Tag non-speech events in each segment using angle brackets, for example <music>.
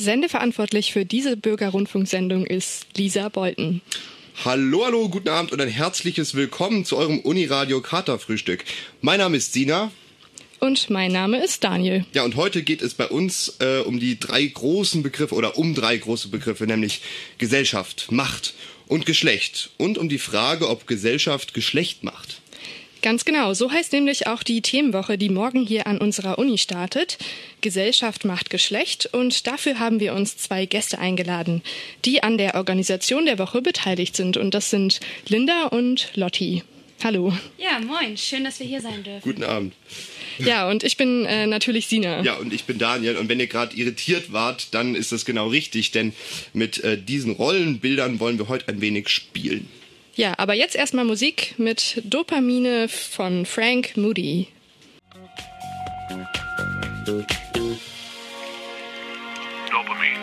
Sendeverantwortlich für diese Bürgerrundfunksendung ist Lisa Bolten. Hallo, hallo, guten Abend und ein herzliches Willkommen zu eurem Uniradio Katerfrühstück. Mein Name ist Sina. Und mein Name ist Daniel. Ja, und heute geht es bei uns äh, um die drei großen Begriffe oder um drei große Begriffe, nämlich Gesellschaft, Macht und Geschlecht. Und um die Frage, ob Gesellschaft Geschlecht macht. Ganz genau, so heißt nämlich auch die Themenwoche, die morgen hier an unserer Uni startet. Gesellschaft macht Geschlecht und dafür haben wir uns zwei Gäste eingeladen, die an der Organisation der Woche beteiligt sind und das sind Linda und Lotti. Hallo. Ja, moin, schön, dass wir hier sein dürfen. Guten Abend. Ja, und ich bin äh, natürlich Sina. Ja, und ich bin Daniel. Und wenn ihr gerade irritiert wart, dann ist das genau richtig, denn mit äh, diesen Rollenbildern wollen wir heute ein wenig spielen. Ja, aber jetzt erstmal Musik mit Dopamine von Frank Moody. Dopamine.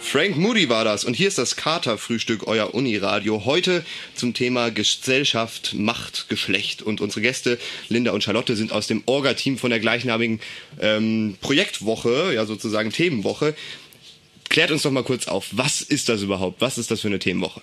Frank Moody war das und hier ist das Katerfrühstück, euer Uniradio. Heute zum Thema Gesellschaft, Macht, Geschlecht. Und unsere Gäste Linda und Charlotte sind aus dem Orga-Team von der gleichnamigen ähm, Projektwoche, ja sozusagen Themenwoche. Klärt uns doch mal kurz auf, was ist das überhaupt? Was ist das für eine Themenwoche?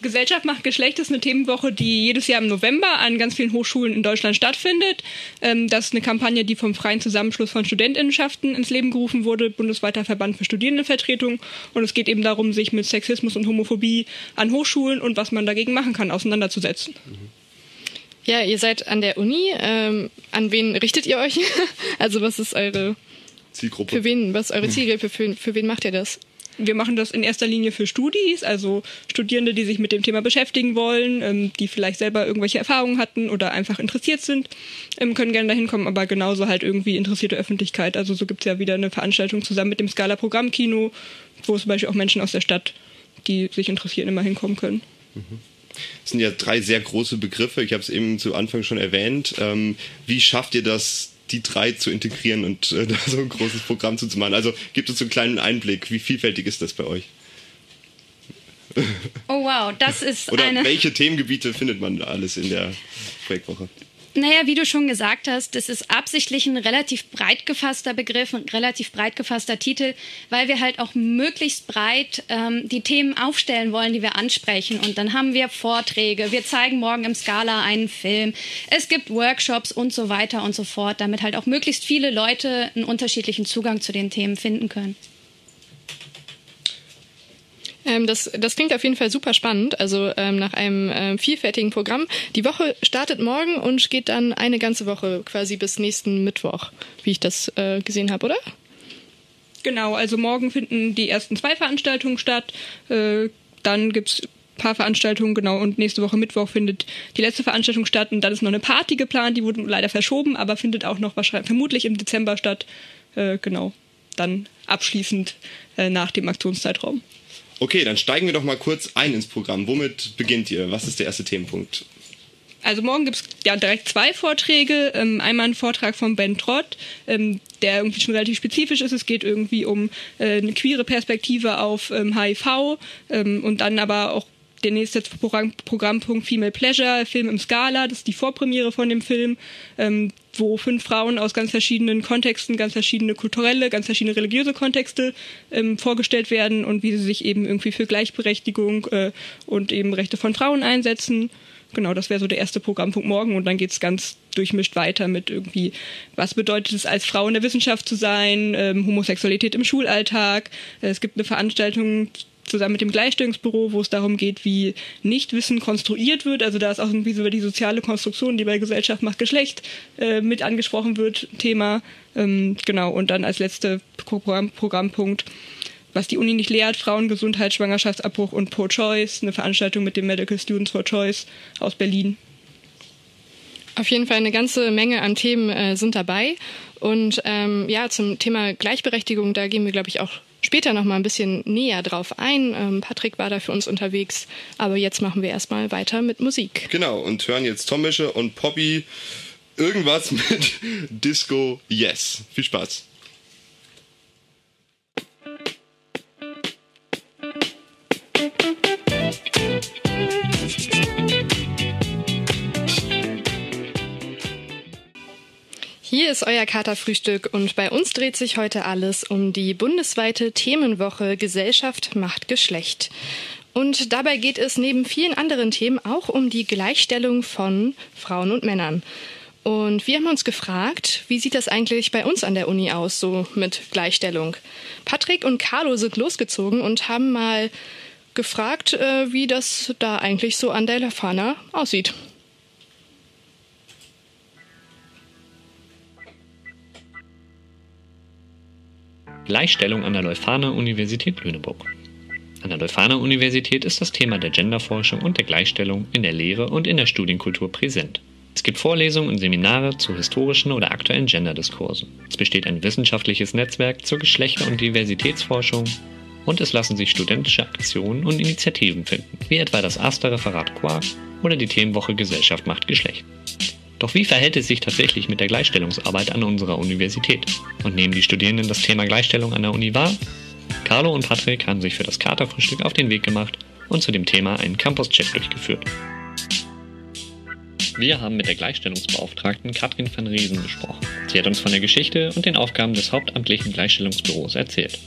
Gesellschaft macht Geschlecht ist eine Themenwoche, die jedes Jahr im November an ganz vielen Hochschulen in Deutschland stattfindet. Ähm, das ist eine Kampagne, die vom Freien Zusammenschluss von Studentinnenschaften ins Leben gerufen wurde, bundesweiter Verband für Studierendenvertretung. Und es geht eben darum, sich mit Sexismus und Homophobie an Hochschulen und was man dagegen machen kann, auseinanderzusetzen. Ja, ihr seid an der Uni. Ähm, an wen richtet ihr euch? <laughs> also was ist eure Zielgruppe. Für wen? Was ist eure Zielgruppe? Für, für wen macht ihr das? Wir machen das in erster Linie für Studis, also Studierende, die sich mit dem Thema beschäftigen wollen, ähm, die vielleicht selber irgendwelche Erfahrungen hatten oder einfach interessiert sind, ähm, können gerne dahin kommen, aber genauso halt irgendwie interessierte Öffentlichkeit. Also so gibt es ja wieder eine Veranstaltung zusammen mit dem Scala Programmkino, wo zum Beispiel auch Menschen aus der Stadt, die sich interessieren, immer hinkommen können. Das sind ja drei sehr große Begriffe. Ich habe es eben zu Anfang schon erwähnt. Ähm, wie schafft ihr das, die drei zu integrieren und äh, <laughs> da so ein großes Programm zu machen? Also gibt es so einen kleinen Einblick. Wie vielfältig ist das bei euch? Oh wow, das ist Oder eine. welche Themengebiete findet man alles in der Projektwoche? Naja, wie du schon gesagt hast, das ist absichtlich ein relativ breit gefasster Begriff, ein relativ breit gefasster Titel, weil wir halt auch möglichst breit ähm, die Themen aufstellen wollen, die wir ansprechen. Und dann haben wir Vorträge, wir zeigen morgen im Scala einen Film, es gibt Workshops und so weiter und so fort, damit halt auch möglichst viele Leute einen unterschiedlichen Zugang zu den Themen finden können. Ähm, das, das klingt auf jeden Fall super spannend, also ähm, nach einem ähm, vielfältigen Programm. Die Woche startet morgen und geht dann eine ganze Woche quasi bis nächsten Mittwoch, wie ich das äh, gesehen habe, oder? Genau, also morgen finden die ersten zwei Veranstaltungen statt. Äh, dann ein paar Veranstaltungen, genau, und nächste Woche Mittwoch findet die letzte Veranstaltung statt und dann ist noch eine Party geplant, die wurde leider verschoben, aber findet auch noch wahrscheinlich vermutlich im Dezember statt. Äh, genau, dann abschließend äh, nach dem Aktionszeitraum. Okay, dann steigen wir doch mal kurz ein ins Programm. Womit beginnt ihr? Was ist der erste Themenpunkt? Also morgen gibt's ja direkt zwei Vorträge. Ähm, einmal ein Vortrag von Ben Trott, ähm, der irgendwie schon relativ spezifisch ist. Es geht irgendwie um äh, eine queere Perspektive auf HIV ähm, und dann aber auch der nächste Programm, Programmpunkt Female Pleasure, Film im Scala, das ist die Vorpremiere von dem Film, ähm, wo fünf Frauen aus ganz verschiedenen Kontexten, ganz verschiedene kulturelle, ganz verschiedene religiöse Kontexte ähm, vorgestellt werden und wie sie sich eben irgendwie für Gleichberechtigung äh, und eben Rechte von Frauen einsetzen. Genau, das wäre so der erste Programmpunkt morgen und dann geht's ganz durchmischt weiter mit irgendwie, was bedeutet es als Frau in der Wissenschaft zu sein, ähm, Homosexualität im Schulalltag. Äh, es gibt eine Veranstaltung zusammen mit dem Gleichstellungsbüro, wo es darum geht, wie Nichtwissen konstruiert wird. Also da ist auch irgendwie so über die soziale Konstruktion, die bei Gesellschaft macht Geschlecht äh, mit angesprochen wird, Thema. Ähm, genau, und dann als letzter Programm, Programmpunkt, was die Uni nicht lehrt, Frauengesundheit, Schwangerschaftsabbruch und Pro Choice, eine Veranstaltung mit den Medical Students for Choice aus Berlin. Auf jeden Fall eine ganze Menge an Themen äh, sind dabei. Und ähm, ja, zum Thema Gleichberechtigung, da gehen wir, glaube ich, auch später noch mal ein bisschen näher drauf ein. Ähm, Patrick war da für uns unterwegs, aber jetzt machen wir erstmal weiter mit Musik. Genau, und hören jetzt Tommische und Poppy irgendwas <laughs> mit Disco Yes. Viel Spaß. Hier ist euer Katerfrühstück und bei uns dreht sich heute alles um die bundesweite Themenwoche Gesellschaft macht Geschlecht. Und dabei geht es neben vielen anderen Themen auch um die Gleichstellung von Frauen und Männern. Und wir haben uns gefragt, wie sieht das eigentlich bei uns an der Uni aus, so mit Gleichstellung? Patrick und Carlo sind losgezogen und haben mal gefragt, äh, wie das da eigentlich so an der Lafana aussieht. Gleichstellung an der Leuphana Universität Lüneburg. An der Leuphana Universität ist das Thema der Genderforschung und der Gleichstellung in der Lehre und in der Studienkultur präsent. Es gibt Vorlesungen und Seminare zu historischen oder aktuellen Genderdiskursen. Es besteht ein wissenschaftliches Netzwerk zur Geschlechter- und Diversitätsforschung und es lassen sich studentische Aktionen und Initiativen finden, wie etwa das Aster-Referat Quark oder die Themenwoche Gesellschaft macht Geschlecht. Doch wie verhält es sich tatsächlich mit der Gleichstellungsarbeit an unserer Universität? Und nehmen die Studierenden das Thema Gleichstellung an der Uni wahr? Carlo und Patrick haben sich für das Katerfrühstück auf den Weg gemacht und zu dem Thema einen Campus-Check durchgeführt. Wir haben mit der Gleichstellungsbeauftragten Katrin van Riesen gesprochen. Sie hat uns von der Geschichte und den Aufgaben des hauptamtlichen Gleichstellungsbüros erzählt.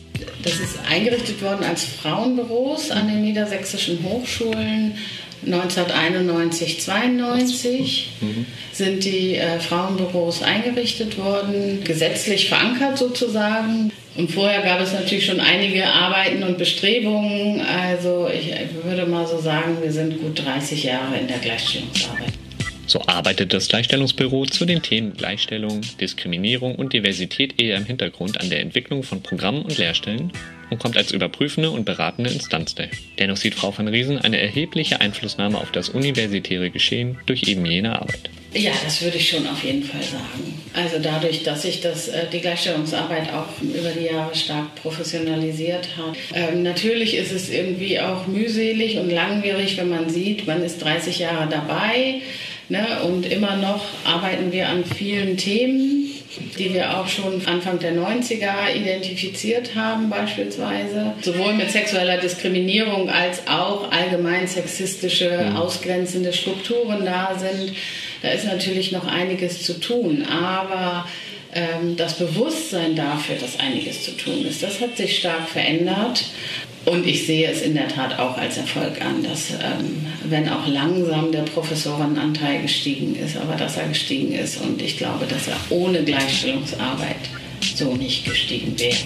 Das ist eingerichtet worden als Frauenbüros an den niedersächsischen Hochschulen 1991, 92 mhm. sind die äh, Frauenbüros eingerichtet worden, gesetzlich verankert sozusagen. Und vorher gab es natürlich schon einige Arbeiten und Bestrebungen. Also ich würde mal so sagen, wir sind gut 30 Jahre in der Gleichstellungsarbeit. So arbeitet das Gleichstellungsbüro zu den Themen Gleichstellung, Diskriminierung und Diversität eher im Hintergrund an der Entwicklung von Programmen und Lehrstellen und kommt als überprüfende und beratende Instanz daher. Dennoch sieht Frau van Riesen eine erhebliche Einflussnahme auf das universitäre Geschehen durch eben jene Arbeit. Ja, das würde ich schon auf jeden Fall sagen. Also dadurch, dass sich das, äh, die Gleichstellungsarbeit auch über die Jahre stark professionalisiert hat. Ähm, natürlich ist es irgendwie auch mühselig und langwierig, wenn man sieht, man ist 30 Jahre dabei Ne? Und immer noch arbeiten wir an vielen Themen, die wir auch schon Anfang der 90er identifiziert haben beispielsweise. Sowohl mit sexueller Diskriminierung als auch allgemein sexistische, mhm. ausgrenzende Strukturen da sind. Da ist natürlich noch einiges zu tun. Aber ähm, das Bewusstsein dafür, dass einiges zu tun ist, das hat sich stark verändert. Und ich sehe es in der Tat auch als Erfolg an, dass, ähm, wenn auch langsam der Professorenanteil gestiegen ist, aber dass er gestiegen ist. Und ich glaube, dass er ohne Gleichstellungsarbeit so nicht gestiegen wäre.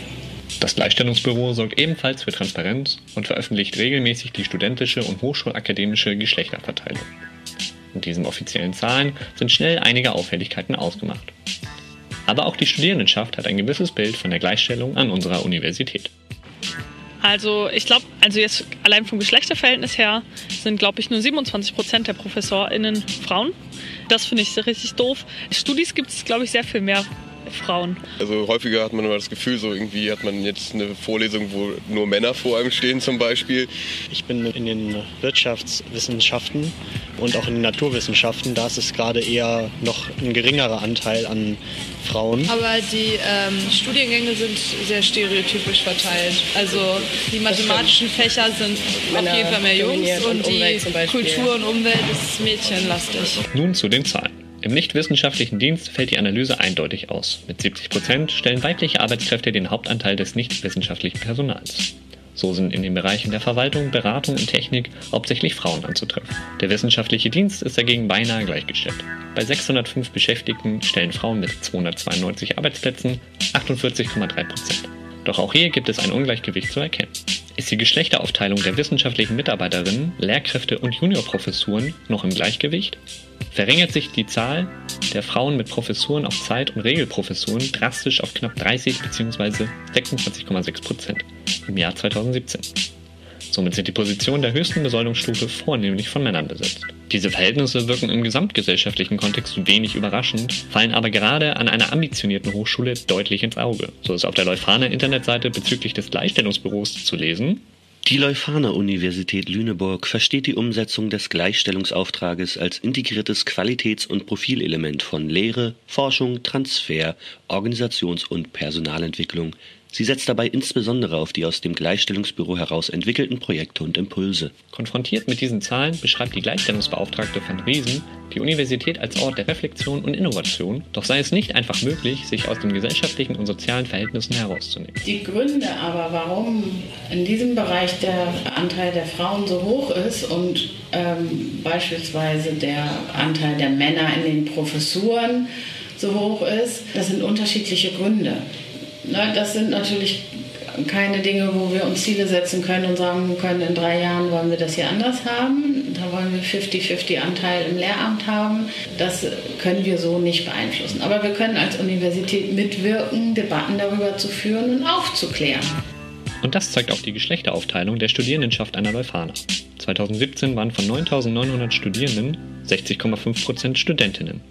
Das Gleichstellungsbüro sorgt ebenfalls für Transparenz und veröffentlicht regelmäßig die studentische und hochschulakademische Geschlechterverteilung. In diesen offiziellen Zahlen sind schnell einige Auffälligkeiten ausgemacht. Aber auch die Studierendenschaft hat ein gewisses Bild von der Gleichstellung an unserer Universität. Also ich glaube, also jetzt allein vom Geschlechterverhältnis her sind, glaube ich, nur 27 Prozent der ProfessorInnen Frauen. Das finde ich richtig doof. Studis gibt es, glaube ich, sehr viel mehr Frauen. Also häufiger hat man immer das Gefühl, so irgendwie hat man jetzt eine Vorlesung, wo nur Männer vor einem stehen zum Beispiel. Ich bin in den Wirtschaftswissenschaften und auch in den Naturwissenschaften. Da ist es gerade eher noch ein geringerer Anteil an Frauen. Aber die ähm, Studiengänge sind sehr stereotypisch verteilt. Also die mathematischen Fächer sind Männer auf jeden Fall mehr Jungs und, und die Kultur und Umwelt ist mädchenlastig. Nun zu den Zahlen. Im nichtwissenschaftlichen Dienst fällt die Analyse eindeutig aus. Mit 70 Prozent stellen weibliche Arbeitskräfte den Hauptanteil des nichtwissenschaftlichen Personals. So sind in den Bereichen der Verwaltung, Beratung und Technik hauptsächlich Frauen anzutreffen. Der wissenschaftliche Dienst ist dagegen beinahe gleichgestellt. Bei 605 Beschäftigten stellen Frauen mit 292 Arbeitsplätzen 48,3 Prozent. Doch auch hier gibt es ein Ungleichgewicht zu erkennen. Ist die Geschlechteraufteilung der wissenschaftlichen Mitarbeiterinnen, Lehrkräfte und Juniorprofessuren noch im Gleichgewicht? Verringert sich die Zahl der Frauen mit Professuren auf Zeit- und Regelprofessuren drastisch auf knapp 30 bzw. 26,6 Prozent im Jahr 2017. Somit sind die Positionen der höchsten Besoldungsstufe vornehmlich von Männern besetzt. Diese Verhältnisse wirken im gesamtgesellschaftlichen Kontext wenig überraschend, fallen aber gerade an einer ambitionierten Hochschule deutlich ins Auge. So ist auf der Leuphana Internetseite bezüglich des Gleichstellungsbüros zu lesen. Die Leuphana Universität Lüneburg versteht die Umsetzung des Gleichstellungsauftrages als integriertes Qualitäts- und Profilelement von Lehre, Forschung, Transfer, Organisations- und Personalentwicklung Sie setzt dabei insbesondere auf die aus dem Gleichstellungsbüro heraus entwickelten Projekte und Impulse. Konfrontiert mit diesen Zahlen beschreibt die Gleichstellungsbeauftragte van Riesen die Universität als Ort der Reflexion und Innovation, doch sei es nicht einfach möglich, sich aus den gesellschaftlichen und sozialen Verhältnissen herauszunehmen. Die Gründe aber, warum in diesem Bereich der Anteil der Frauen so hoch ist und ähm, beispielsweise der Anteil der Männer in den Professuren so hoch ist, das sind unterschiedliche Gründe. Na, das sind natürlich keine Dinge, wo wir uns Ziele setzen können und sagen können, in drei Jahren wollen wir das hier anders haben. Da wollen wir 50-50 Anteil im Lehramt haben. Das können wir so nicht beeinflussen. Aber wir können als Universität mitwirken, Debatten darüber zu führen und aufzuklären. Und das zeigt auch die Geschlechteraufteilung der Studierendenschaft der Leuphana. 2017 waren von 9.900 Studierenden 60,5% Studentinnen.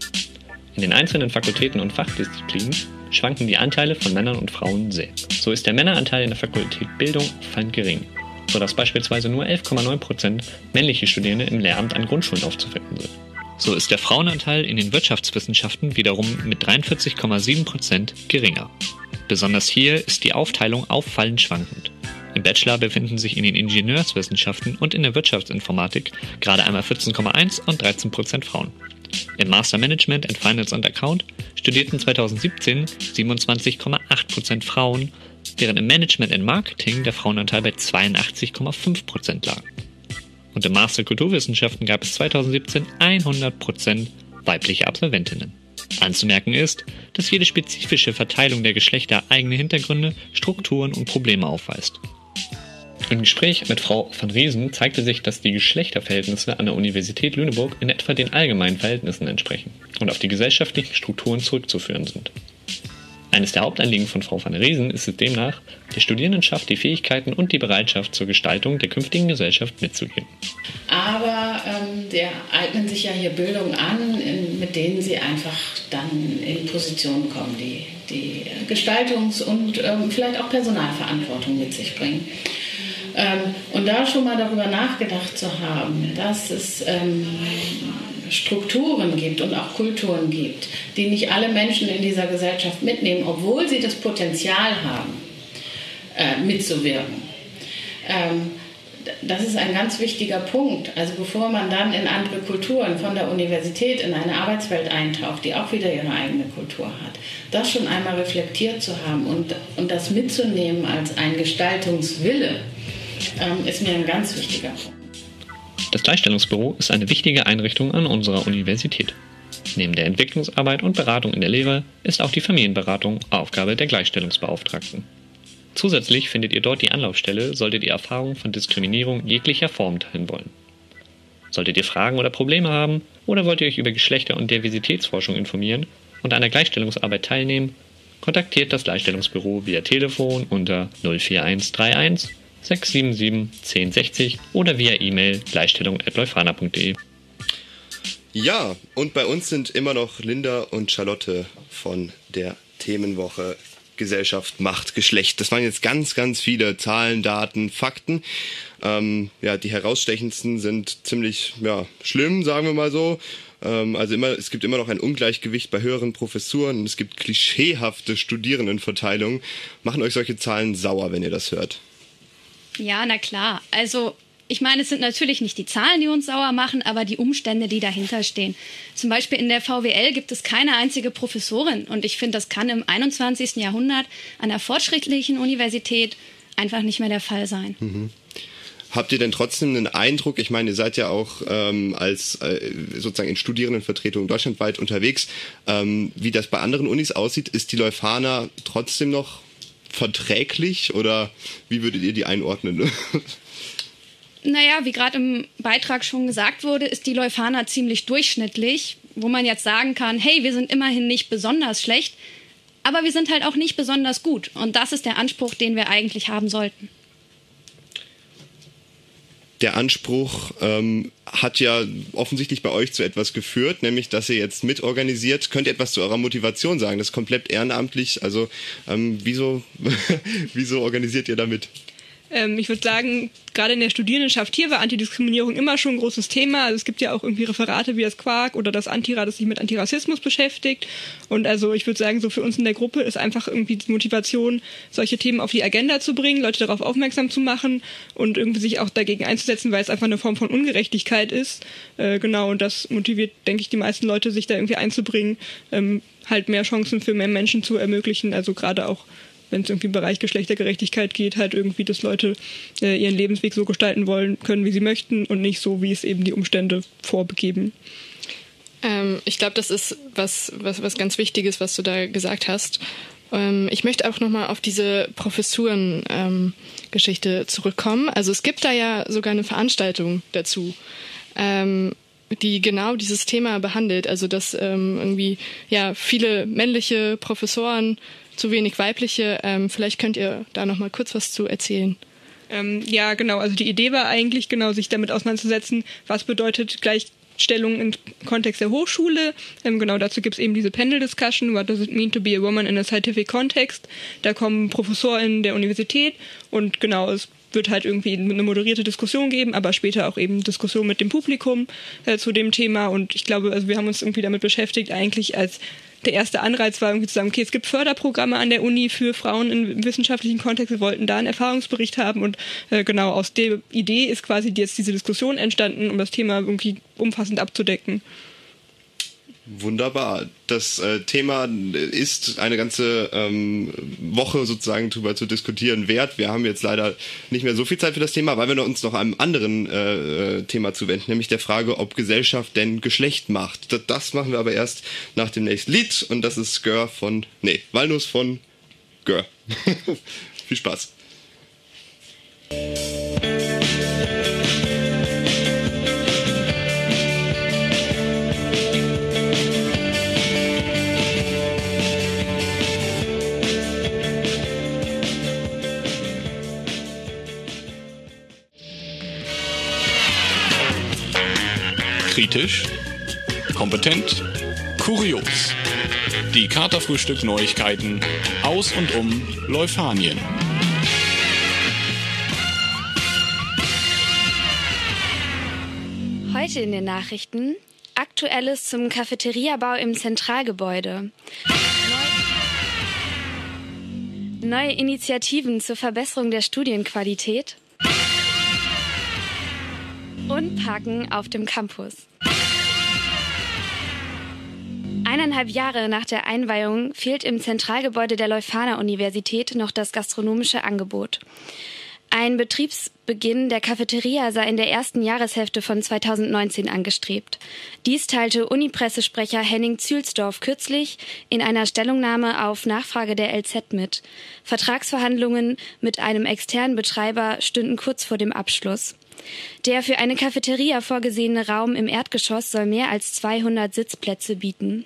In den einzelnen Fakultäten und Fachdisziplinen schwanken die Anteile von Männern und Frauen sehr. So ist der Männeranteil in der Fakultät Bildung fand gering, sodass beispielsweise nur 11,9% männliche Studierende im Lehramt an Grundschulen aufzufinden sind. So ist der Frauenanteil in den Wirtschaftswissenschaften wiederum mit 43,7% geringer. Besonders hier ist die Aufteilung auffallend schwankend. Im Bachelor befinden sich in den Ingenieurswissenschaften und in der Wirtschaftsinformatik gerade einmal 14,1 und 13% Frauen. Im Master Management and Finance and Account studierten 2017 27,8% Frauen, während im Management and Marketing der Frauenanteil bei 82,5% lag. Und im Master Kulturwissenschaften gab es 2017 100% weibliche Absolventinnen. Anzumerken ist, dass jede spezifische Verteilung der Geschlechter eigene Hintergründe, Strukturen und Probleme aufweist. Im Gespräch mit Frau van Riesen zeigte sich, dass die Geschlechterverhältnisse an der Universität Lüneburg in etwa den allgemeinen Verhältnissen entsprechen und auf die gesellschaftlichen Strukturen zurückzuführen sind. Eines der Hauptanliegen von Frau van Riesen ist es demnach, der Studierendenschaft die Fähigkeiten und die Bereitschaft zur Gestaltung der künftigen Gesellschaft mitzugeben. Aber ähm, der eignen sich ja hier Bildung an, mit denen sie einfach dann in Positionen kommen, die, die Gestaltungs- und ähm, vielleicht auch Personalverantwortung mit sich bringen. Ähm, und da schon mal darüber nachgedacht zu haben, dass es ähm, Strukturen gibt und auch Kulturen gibt, die nicht alle Menschen in dieser Gesellschaft mitnehmen, obwohl sie das Potenzial haben, äh, mitzuwirken. Ähm, das ist ein ganz wichtiger Punkt. Also bevor man dann in andere Kulturen von der Universität in eine Arbeitswelt eintaucht, die auch wieder ihre eigene Kultur hat, das schon einmal reflektiert zu haben und, und das mitzunehmen als ein Gestaltungswille, ähm, ist mir ein ganz wichtiger Punkt. Das Gleichstellungsbüro ist eine wichtige Einrichtung an unserer Universität. Neben der Entwicklungsarbeit und Beratung in der Lehre ist auch die Familienberatung Aufgabe der Gleichstellungsbeauftragten. Zusätzlich findet ihr dort die Anlaufstelle, solltet ihr Erfahrungen von Diskriminierung jeglicher Form teilen wollen. Solltet ihr Fragen oder Probleme haben oder wollt ihr euch über Geschlechter- und Diversitätsforschung informieren und an der Gleichstellungsarbeit teilnehmen, kontaktiert das Gleichstellungsbüro via Telefon unter 04131 677 1060 oder via E-Mail gleichstellung.leufana.de. Ja, und bei uns sind immer noch Linda und Charlotte von der Themenwoche Gesellschaft, Macht, Geschlecht. Das waren jetzt ganz, ganz viele Zahlen, Daten, Fakten. Ähm, ja, die herausstechendsten sind ziemlich ja, schlimm, sagen wir mal so. Ähm, also immer, es gibt immer noch ein Ungleichgewicht bei höheren Professuren. Es gibt klischeehafte Studierendenverteilungen. Machen euch solche Zahlen sauer, wenn ihr das hört? Ja, na klar. Also ich meine, es sind natürlich nicht die Zahlen, die uns sauer machen, aber die Umstände, die dahinter stehen. Zum Beispiel in der VWL gibt es keine einzige Professorin. Und ich finde, das kann im 21. Jahrhundert an einer fortschrittlichen Universität einfach nicht mehr der Fall sein. Mhm. Habt ihr denn trotzdem einen Eindruck, ich meine, ihr seid ja auch ähm, als äh, sozusagen in Studierendenvertretungen deutschlandweit unterwegs, ähm, wie das bei anderen Unis aussieht, ist die Leuphana trotzdem noch verträglich oder wie würdet ihr die einordnen? <laughs> Naja, wie gerade im Beitrag schon gesagt wurde, ist die Leuphana ziemlich durchschnittlich, wo man jetzt sagen kann, hey, wir sind immerhin nicht besonders schlecht, aber wir sind halt auch nicht besonders gut. Und das ist der Anspruch, den wir eigentlich haben sollten. Der Anspruch ähm, hat ja offensichtlich bei euch zu etwas geführt, nämlich dass ihr jetzt mitorganisiert. Könnt ihr etwas zu eurer Motivation sagen? Das ist komplett ehrenamtlich. Also ähm, wieso, <laughs> wieso organisiert ihr damit? Ähm, ich würde sagen, gerade in der Studierendenschaft hier war Antidiskriminierung immer schon ein großes Thema. Also es gibt ja auch irgendwie Referate wie das Quark oder das Antira, das sich mit Antirassismus beschäftigt. Und also ich würde sagen, so für uns in der Gruppe ist einfach irgendwie die Motivation, solche Themen auf die Agenda zu bringen, Leute darauf aufmerksam zu machen und irgendwie sich auch dagegen einzusetzen, weil es einfach eine Form von Ungerechtigkeit ist. Äh, genau, und das motiviert, denke ich, die meisten Leute, sich da irgendwie einzubringen, ähm, halt mehr Chancen für mehr Menschen zu ermöglichen. Also gerade auch wenn es irgendwie im Bereich Geschlechtergerechtigkeit geht, halt irgendwie, dass Leute äh, ihren Lebensweg so gestalten wollen können, wie sie möchten und nicht so, wie es eben die Umstände vorbegeben. Ähm, ich glaube, das ist was, was, was ganz Wichtiges, was du da gesagt hast. Ähm, ich möchte auch nochmal auf diese Professuren-Geschichte ähm, zurückkommen. Also es gibt da ja sogar eine Veranstaltung dazu. Ähm, die genau dieses Thema behandelt, also dass ähm, irgendwie ja viele männliche Professoren zu wenig weibliche. Ähm, vielleicht könnt ihr da noch mal kurz was zu erzählen. Ähm, ja, genau. Also die Idee war eigentlich genau, sich damit auseinanderzusetzen, was bedeutet Gleichstellung im Kontext der Hochschule. Ähm, genau dazu gibt es eben diese Panel-Discussion, What does it mean to be a woman in a scientific context? Da kommen Professoren der Universität und genau, es wird halt irgendwie eine moderierte Diskussion geben, aber später auch eben Diskussion mit dem Publikum äh, zu dem Thema. Und ich glaube, also wir haben uns irgendwie damit beschäftigt, eigentlich als der erste Anreiz war irgendwie zu sagen, okay, es gibt Förderprogramme an der Uni für Frauen im wissenschaftlichen Kontext. Wir wollten da einen Erfahrungsbericht haben und äh, genau aus der Idee ist quasi jetzt diese Diskussion entstanden, um das Thema irgendwie umfassend abzudecken. Wunderbar. Das äh, Thema ist eine ganze ähm, Woche sozusagen darüber zu diskutieren wert. Wir haben jetzt leider nicht mehr so viel Zeit für das Thema, weil wir uns noch einem anderen äh, äh, Thema zuwenden, nämlich der Frage, ob Gesellschaft denn Geschlecht macht. Das, das machen wir aber erst nach dem nächsten Lied und das ist Gör von, nee, Walnuss von Gör. <laughs> viel Spaß. Kritisch, kompetent, kurios. Die Katerfrühstück Neuigkeiten aus und um Leuphanien. Heute in den Nachrichten Aktuelles zum Cafeteriabau im Zentralgebäude. Neue Initiativen zur Verbesserung der Studienqualität und Parken auf dem Campus. Eineinhalb Jahre nach der Einweihung fehlt im Zentralgebäude der Leuphana Universität noch das gastronomische Angebot. Ein Betriebsbeginn der Cafeteria sei in der ersten Jahreshälfte von 2019 angestrebt. Dies teilte Unipressesprecher Henning Zülsdorf kürzlich in einer Stellungnahme auf Nachfrage der LZ mit. Vertragsverhandlungen mit einem externen Betreiber stünden kurz vor dem Abschluss. Der für eine Cafeteria vorgesehene Raum im Erdgeschoss soll mehr als 200 Sitzplätze bieten.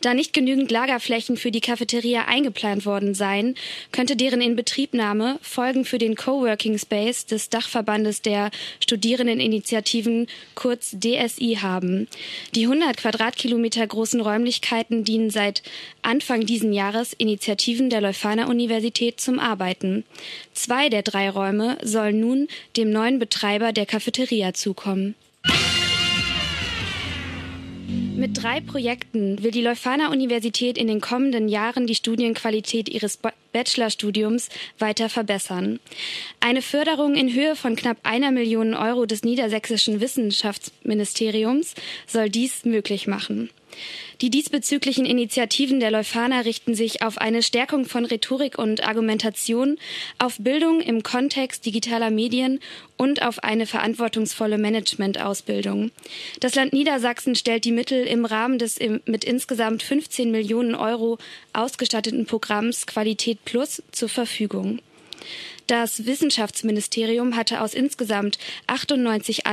Da nicht genügend Lagerflächen für die Cafeteria eingeplant worden seien, könnte deren Inbetriebnahme Folgen für den Coworking Space des Dachverbandes der Studierendeninitiativen kurz DSI haben. Die 100 Quadratkilometer großen Räumlichkeiten dienen seit Anfang diesen Jahres Initiativen der Leuphana Universität zum Arbeiten. Zwei der drei Räume sollen nun dem neuen Betreiber der Cafeteria zukommen. Mit drei Projekten will die Leuphana Universität in den kommenden Jahren die Studienqualität ihres Bachelorstudiums weiter verbessern. Eine Förderung in Höhe von knapp einer Million Euro des niedersächsischen Wissenschaftsministeriums soll dies möglich machen. Die diesbezüglichen Initiativen der Leuphana richten sich auf eine Stärkung von Rhetorik und Argumentation, auf Bildung im Kontext digitaler Medien und auf eine verantwortungsvolle Managementausbildung. Das Land Niedersachsen stellt die Mittel im Rahmen des mit insgesamt 15 Millionen Euro ausgestatteten Programms Qualität Plus zur Verfügung. Das Wissenschaftsministerium hatte aus insgesamt 98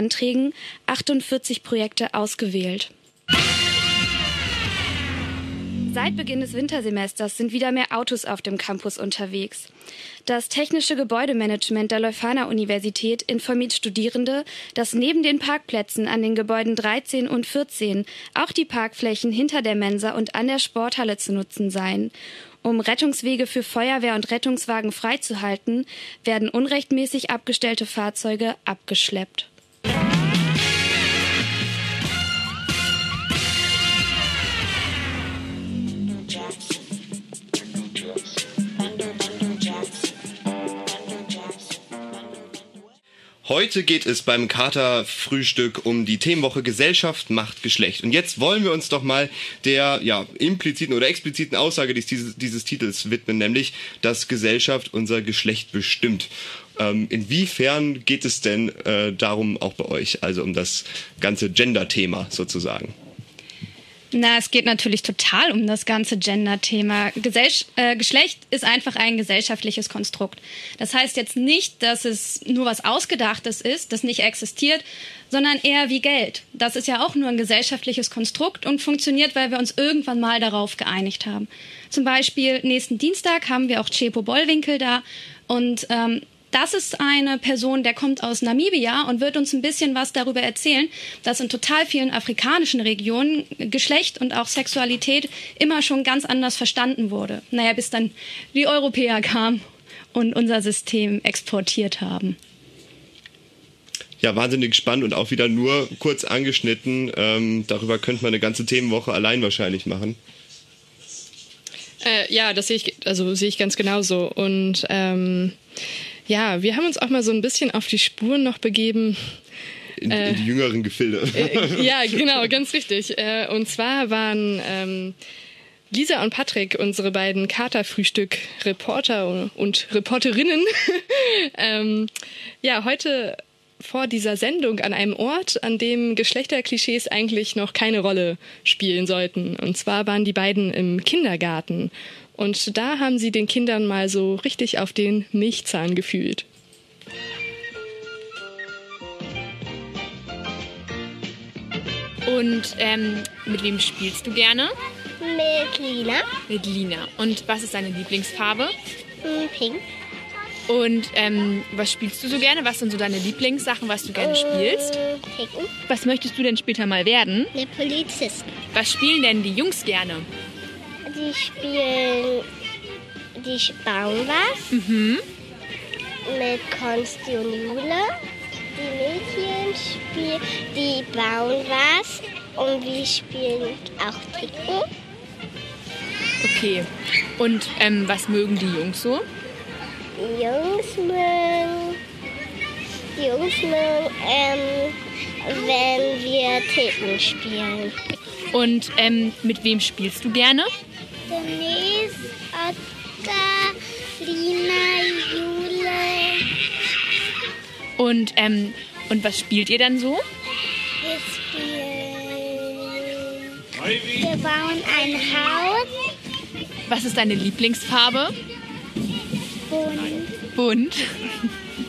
Seit Beginn des Wintersemesters sind wieder mehr Autos auf dem Campus unterwegs. Das technische Gebäudemanagement der Leuphana Universität informiert Studierende, dass neben den Parkplätzen an den Gebäuden 13 und 14 auch die Parkflächen hinter der Mensa und an der Sporthalle zu nutzen seien. Um Rettungswege für Feuerwehr und Rettungswagen freizuhalten, werden unrechtmäßig abgestellte Fahrzeuge abgeschleppt. Heute geht es beim Kater-Frühstück um die Themenwoche Gesellschaft, Macht, Geschlecht. Und jetzt wollen wir uns doch mal der ja, impliziten oder expliziten Aussage dieses, dieses Titels widmen, nämlich, dass Gesellschaft unser Geschlecht bestimmt. Ähm, inwiefern geht es denn äh, darum auch bei euch, also um das ganze Gender-Thema sozusagen? Na, es geht natürlich total um das ganze Gender-Thema. Äh, Geschlecht ist einfach ein gesellschaftliches Konstrukt. Das heißt jetzt nicht, dass es nur was Ausgedachtes ist, das nicht existiert, sondern eher wie Geld. Das ist ja auch nur ein gesellschaftliches Konstrukt und funktioniert, weil wir uns irgendwann mal darauf geeinigt haben. Zum Beispiel nächsten Dienstag haben wir auch Chepo Bollwinkel da und ähm, das ist eine Person, der kommt aus Namibia und wird uns ein bisschen was darüber erzählen, dass in total vielen afrikanischen Regionen Geschlecht und auch Sexualität immer schon ganz anders verstanden wurde. Naja, bis dann die Europäer kamen und unser System exportiert haben. Ja, wahnsinnig spannend und auch wieder nur kurz angeschnitten. Ähm, darüber könnte man eine ganze Themenwoche allein wahrscheinlich machen. Äh, ja, das sehe ich, also sehe ich ganz genauso. Und ähm, ja, wir haben uns auch mal so ein bisschen auf die Spuren noch begeben. In, äh, in die jüngeren Gefilde. Äh, ja, <laughs> genau, ganz richtig. Äh, und zwar waren ähm, Lisa und Patrick, unsere beiden Katerfrühstück-Reporter und Reporterinnen, <laughs> ähm, ja, heute vor dieser Sendung an einem Ort, an dem Geschlechterklischees eigentlich noch keine Rolle spielen sollten. Und zwar waren die beiden im Kindergarten. Und da haben sie den Kindern mal so richtig auf den Milchzahn gefühlt. Und ähm, mit wem spielst du gerne? Mit Lina. Mit Lina. Und was ist deine Lieblingsfarbe? Hm, pink. Und ähm, was spielst du so gerne? Was sind so deine Lieblingssachen, was du gerne spielst? Picken. Was möchtest du denn später mal werden? Eine Polizistin. Was spielen denn die Jungs gerne? Die spielen, die bauen was. Mhm. Mit Konsti und Jule. Die Mädchen spielen, die bauen was. Und wir spielen auch Ticken. Okay. Und ähm, was mögen die Jungs so? Die Jungs mögen, die Jungs mögen, ähm, wenn wir Ticken spielen. Und ähm, mit wem spielst du gerne? Denise, Oskar, Lina, Jule. Und, ähm, und was spielt ihr dann so? Wir spielen. Wir bauen ein Haus. Was ist deine Lieblingsfarbe? Bunt. Bunt.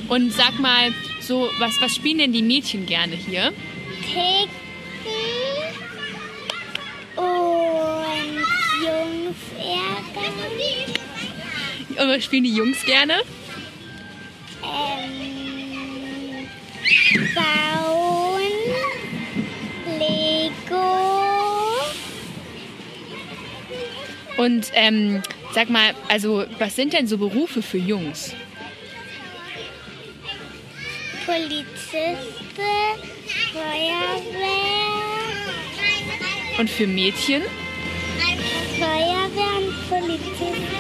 Und sag mal, so, was, was spielen denn die Mädchen gerne hier? Ticken Jungs ärgern. Und was spielen die Jungs gerne? Ähm, bauen, Lego. Und ähm, sag mal, also was sind denn so Berufe für Jungs? Polizisten, Feuerwehr. Und für Mädchen? Feuerwehr und Polizisten.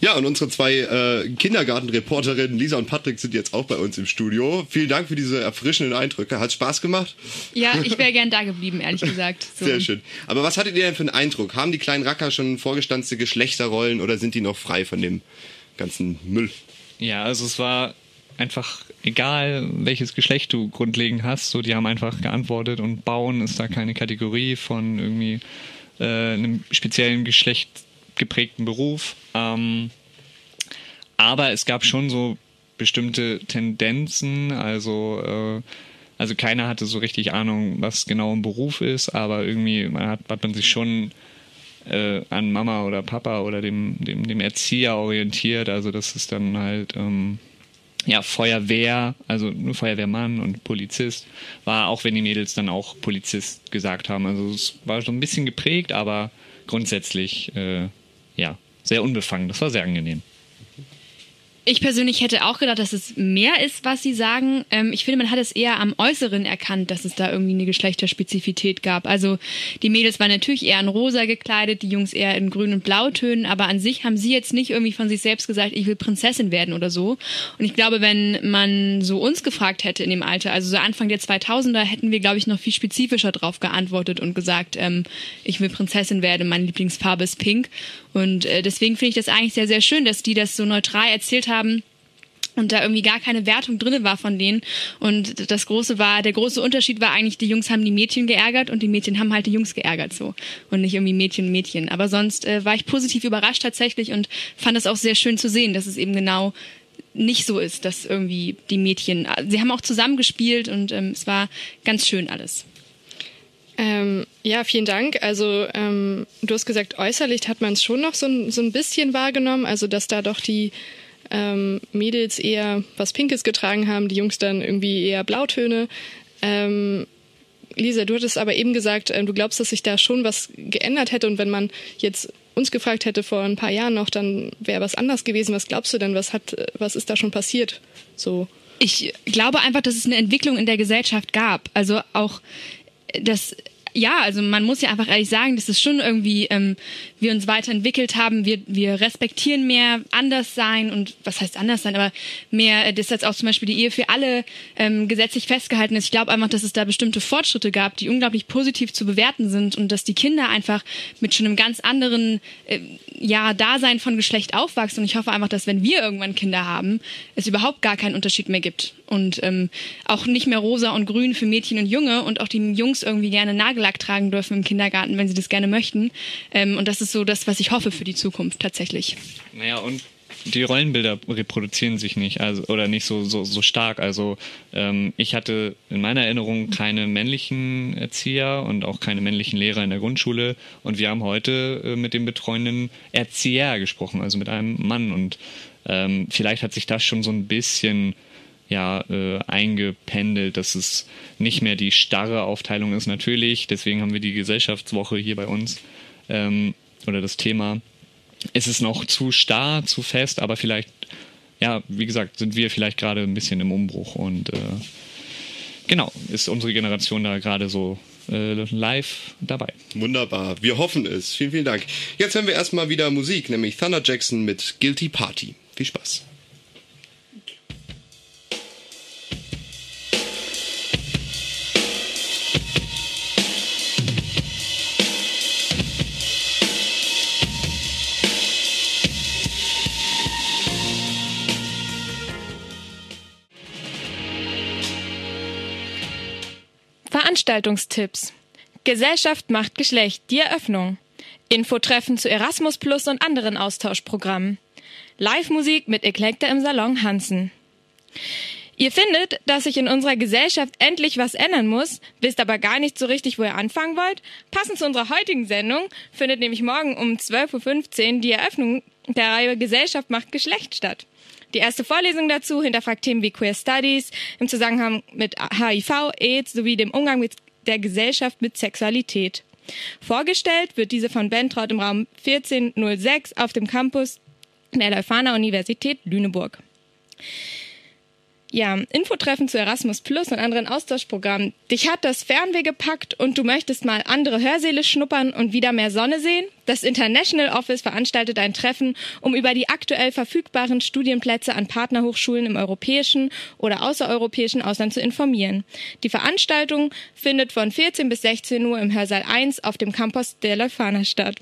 Ja, und unsere zwei äh, Kindergartenreporterinnen Lisa und Patrick sind jetzt auch bei uns im Studio. Vielen Dank für diese erfrischenden Eindrücke. Hat Spaß gemacht? Ja, <laughs> ich wäre gern da geblieben, ehrlich gesagt. So. Sehr schön. Aber was hattet ihr denn für einen Eindruck? Haben die kleinen Racker schon vorgestanzte Geschlechterrollen oder sind die noch frei von dem ganzen Müll? Ja, also es war einfach egal, welches Geschlecht du grundlegend hast, so die haben einfach geantwortet und bauen ist da keine Kategorie von irgendwie äh, einem speziellen Geschlecht geprägten Beruf. Ähm, aber es gab schon so bestimmte Tendenzen, also äh, also keiner hatte so richtig Ahnung, was genau ein Beruf ist, aber irgendwie man hat, hat man sich schon äh, an Mama oder Papa oder dem, dem, dem Erzieher orientiert. Also das ist dann halt ähm, ja Feuerwehr, also nur Feuerwehrmann und Polizist war, auch wenn die Mädels dann auch Polizist gesagt haben. Also es war so ein bisschen geprägt, aber grundsätzlich äh, ja sehr unbefangen. Das war sehr angenehm. Ich persönlich hätte auch gedacht, dass es mehr ist, was Sie sagen. Ähm, ich finde, man hat es eher am Äußeren erkannt, dass es da irgendwie eine Geschlechterspezifität gab. Also die Mädels waren natürlich eher in rosa gekleidet, die Jungs eher in grün und blautönen, aber an sich haben sie jetzt nicht irgendwie von sich selbst gesagt, ich will Prinzessin werden oder so. Und ich glaube, wenn man so uns gefragt hätte in dem Alter, also so Anfang der 2000er, hätten wir, glaube ich, noch viel spezifischer drauf geantwortet und gesagt, ähm, ich will Prinzessin werden, meine Lieblingsfarbe ist pink. Und äh, deswegen finde ich das eigentlich sehr, sehr schön, dass die das so neutral erzählt haben und da irgendwie gar keine Wertung drin war von denen. Und das große war, der große Unterschied war eigentlich, die Jungs haben die Mädchen geärgert und die Mädchen haben halt die Jungs geärgert so. Und nicht irgendwie Mädchen Mädchen. Aber sonst äh, war ich positiv überrascht tatsächlich und fand es auch sehr schön zu sehen, dass es eben genau nicht so ist, dass irgendwie die Mädchen, sie haben auch zusammengespielt und ähm, es war ganz schön alles. Ähm, ja, vielen Dank. Also ähm, du hast gesagt, äußerlich hat man es schon noch so, so ein bisschen wahrgenommen, also dass da doch die ähm, Mädels eher was Pinkes getragen haben, die Jungs dann irgendwie eher Blautöne. Ähm, Lisa, du hattest aber eben gesagt, äh, du glaubst, dass sich da schon was geändert hätte und wenn man jetzt uns gefragt hätte vor ein paar Jahren noch, dann wäre was anders gewesen. Was glaubst du denn? Was hat, was ist da schon passiert? So. Ich glaube einfach, dass es eine Entwicklung in der Gesellschaft gab. Also auch das ja, also man muss ja einfach ehrlich sagen, dass es schon irgendwie ähm, wir uns weiterentwickelt haben. Wir, wir respektieren mehr anders sein und was heißt anders sein, aber mehr, äh, dass jetzt auch zum Beispiel die Ehe für alle ähm, gesetzlich festgehalten ist. Ich glaube einfach, dass es da bestimmte Fortschritte gab, die unglaublich positiv zu bewerten sind und dass die Kinder einfach mit schon einem ganz anderen äh, ja, Dasein von Geschlecht aufwachsen. Und ich hoffe einfach, dass wenn wir irgendwann Kinder haben, es überhaupt gar keinen Unterschied mehr gibt und ähm, auch nicht mehr rosa und grün für Mädchen und Junge und auch die Jungs irgendwie gerne Nagellack tragen dürfen im Kindergarten, wenn sie das gerne möchten. Ähm, und das ist so das, was ich hoffe für die Zukunft tatsächlich. Naja, und die Rollenbilder reproduzieren sich nicht, also oder nicht so so, so stark. Also ähm, ich hatte in meiner Erinnerung keine männlichen Erzieher und auch keine männlichen Lehrer in der Grundschule. Und wir haben heute äh, mit dem betreuenden Erzieher gesprochen, also mit einem Mann. Und ähm, vielleicht hat sich das schon so ein bisschen ja äh, eingependelt, dass es nicht mehr die starre Aufteilung ist. Natürlich, deswegen haben wir die Gesellschaftswoche hier bei uns ähm, oder das Thema. Es ist noch zu starr, zu fest, aber vielleicht, ja, wie gesagt, sind wir vielleicht gerade ein bisschen im Umbruch und äh, genau, ist unsere Generation da gerade so äh, live dabei. Wunderbar, wir hoffen es. Vielen, vielen Dank. Jetzt hören wir erstmal wieder Musik, nämlich Thunder Jackson mit Guilty Party. Viel Spaß. Veranstaltungstipps. Gesellschaft macht Geschlecht, die Eröffnung. Infotreffen zu Erasmus Plus und anderen Austauschprogrammen. Live-Musik mit Eklekta im Salon Hansen. Ihr findet, dass sich in unserer Gesellschaft endlich was ändern muss, wisst aber gar nicht so richtig, wo ihr anfangen wollt? Passend zu unserer heutigen Sendung findet nämlich morgen um 12.15 Uhr die Eröffnung der Reihe Gesellschaft macht Geschlecht statt. Die erste Vorlesung dazu hinterfragt Themen wie Queer Studies im Zusammenhang mit HIV, AIDS sowie dem Umgang mit der Gesellschaft mit Sexualität. Vorgestellt wird diese von Bentraut im Raum 1406 auf dem Campus der Leuphana Universität Lüneburg. Ja, Infotreffen zu Erasmus Plus und anderen Austauschprogrammen. Dich hat das Fernweh gepackt und du möchtest mal andere Hörsäle schnuppern und wieder mehr Sonne sehen? Das International Office veranstaltet ein Treffen, um über die aktuell verfügbaren Studienplätze an Partnerhochschulen im europäischen oder außereuropäischen Ausland zu informieren. Die Veranstaltung findet von 14 bis 16 Uhr im Hörsaal 1 auf dem Campus der Leuphana statt.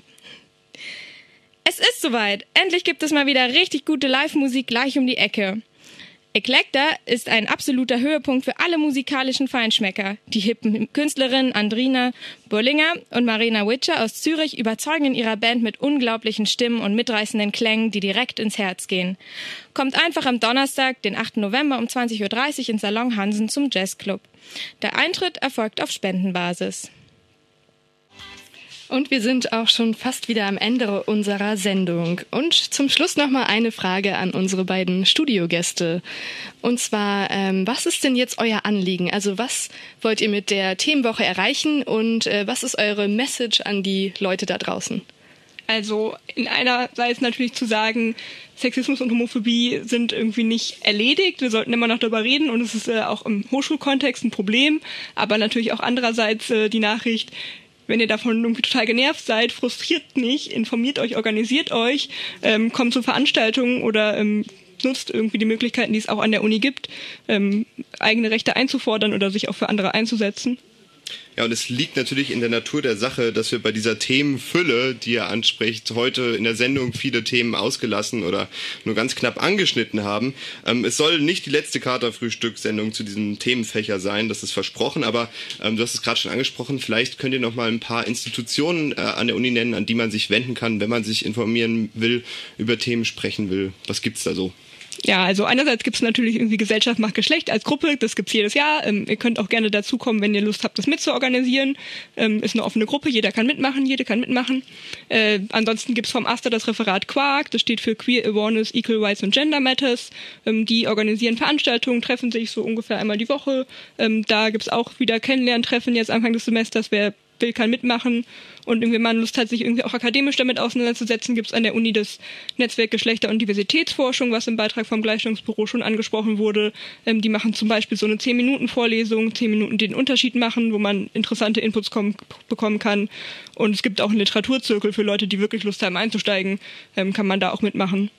Es ist soweit. Endlich gibt es mal wieder richtig gute Live-Musik gleich um die Ecke. Eclecta ist ein absoluter Höhepunkt für alle musikalischen Feinschmecker. Die hippen Künstlerinnen Andrina Bollinger und Marina Witscher aus Zürich überzeugen in ihrer Band mit unglaublichen Stimmen und mitreißenden Klängen, die direkt ins Herz gehen. Kommt einfach am Donnerstag, den 8. November um 20.30 Uhr ins Salon Hansen zum Jazzclub. Der Eintritt erfolgt auf Spendenbasis. Und wir sind auch schon fast wieder am Ende unserer Sendung. Und zum Schluss nochmal eine Frage an unsere beiden Studiogäste. Und zwar, ähm, was ist denn jetzt euer Anliegen? Also was wollt ihr mit der Themenwoche erreichen und äh, was ist eure Message an die Leute da draußen? Also in einerseits natürlich zu sagen, Sexismus und Homophobie sind irgendwie nicht erledigt. Wir sollten immer noch darüber reden und es ist äh, auch im Hochschulkontext ein Problem. Aber natürlich auch andererseits äh, die Nachricht, wenn ihr davon irgendwie total genervt seid, frustriert nicht, informiert euch, organisiert euch, ähm, kommt zu Veranstaltungen oder ähm, nutzt irgendwie die Möglichkeiten, die es auch an der Uni gibt, ähm, eigene Rechte einzufordern oder sich auch für andere einzusetzen. Ja, und es liegt natürlich in der Natur der Sache, dass wir bei dieser Themenfülle, die ihr anspricht, heute in der Sendung viele Themen ausgelassen oder nur ganz knapp angeschnitten haben. Ähm, es soll nicht die letzte Katerfrühstück-Sendung zu diesem Themenfächer sein, das ist versprochen, aber ähm, du hast es gerade schon angesprochen, vielleicht könnt ihr noch mal ein paar Institutionen äh, an der Uni nennen, an die man sich wenden kann, wenn man sich informieren will, über Themen sprechen will. Was gibt's da so? Ja, also einerseits gibt es natürlich irgendwie Gesellschaft macht Geschlecht als Gruppe, das gibt's jedes Jahr. Ähm, ihr könnt auch gerne dazukommen, wenn ihr Lust habt, das mitzuorganisieren. Ähm, ist eine offene Gruppe, jeder kann mitmachen, jede kann mitmachen. Äh, ansonsten gibt's vom AStA das Referat Quark, das steht für Queer Awareness, Equal Rights und Gender Matters. Ähm, die organisieren Veranstaltungen, treffen sich so ungefähr einmal die Woche. Ähm, da gibt's auch wieder Kennenlerntreffen jetzt Anfang des Semesters, wer will, kann mitmachen. Und irgendwie man Lust hat, sich irgendwie auch akademisch damit auseinanderzusetzen, gibt es an der Uni das Netzwerk Geschlechter- und Diversitätsforschung, was im Beitrag vom Gleichstellungsbüro schon angesprochen wurde. Ähm, die machen zum Beispiel so eine 10-Minuten-Vorlesung, 10 Minuten den Unterschied machen, wo man interessante Inputs kommen, bekommen kann. Und es gibt auch einen Literaturzirkel für Leute, die wirklich Lust haben einzusteigen, ähm, kann man da auch mitmachen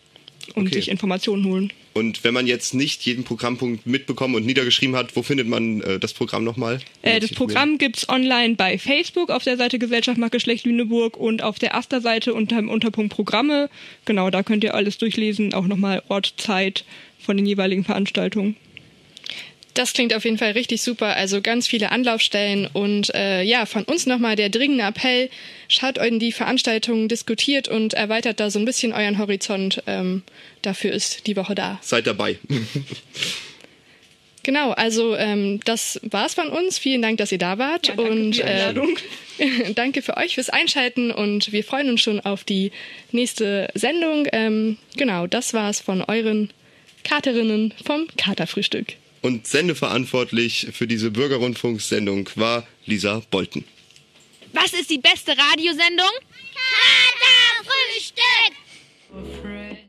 und Okay. sich Informationen holen. Und wenn man jetzt nicht jeden Programmpunkt mitbekommen und niedergeschrieben hat, wo findet man äh, das Programm nochmal? Äh, das Programm gibt's online bei Facebook auf der Seite Gesellschaft macht Geschlecht Lüneburg und auf der Asta-Seite unter dem Unterpunkt Programme. Genau, da könnt ihr alles durchlesen, auch nochmal Ort, Zeit von den jeweiligen Veranstaltungen. Das klingt auf jeden Fall richtig super. Also ganz viele Anlaufstellen und äh, ja, von uns nochmal der dringende Appell. Schaut euch die Veranstaltungen, diskutiert und erweitert da so ein bisschen euren Horizont. Ähm, dafür ist die Woche da. Seid dabei. <laughs> Genau, also ähm, das war's von uns. Vielen Dank, dass ihr da wart und die Einladung. Äh, <laughs> danke für euch fürs Einschalten und wir freuen uns schon auf die nächste Sendung. Ähm, genau, das war's von euren Katerinnen vom Katerfrühstück. Und sendeverantwortlich für diese Bürgerrundfunksendung war Lisa Bolten. Was ist die beste Radiosendung? Katerfrühstück!